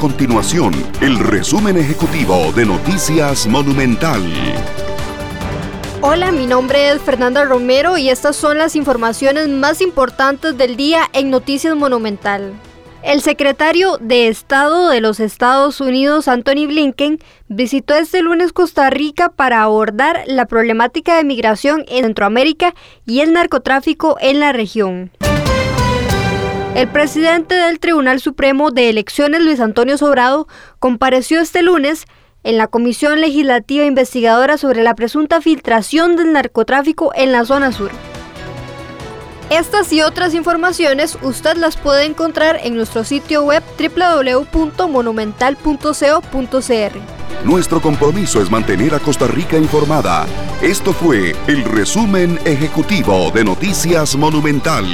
continuación el resumen ejecutivo de Noticias Monumental. Hola, mi nombre es Fernanda Romero y estas son las informaciones más importantes del día en Noticias Monumental. El secretario de Estado de los Estados Unidos, Anthony Blinken, visitó este lunes Costa Rica para abordar la problemática de migración en Centroamérica y el narcotráfico en la región. El presidente del Tribunal Supremo de Elecciones, Luis Antonio Sobrado, compareció este lunes en la Comisión Legislativa Investigadora sobre la presunta filtración del narcotráfico en la zona sur. Estas y otras informaciones usted las puede encontrar en nuestro sitio web www.monumental.co.cr. Nuestro compromiso es mantener a Costa Rica informada. Esto fue el resumen ejecutivo de Noticias Monumental.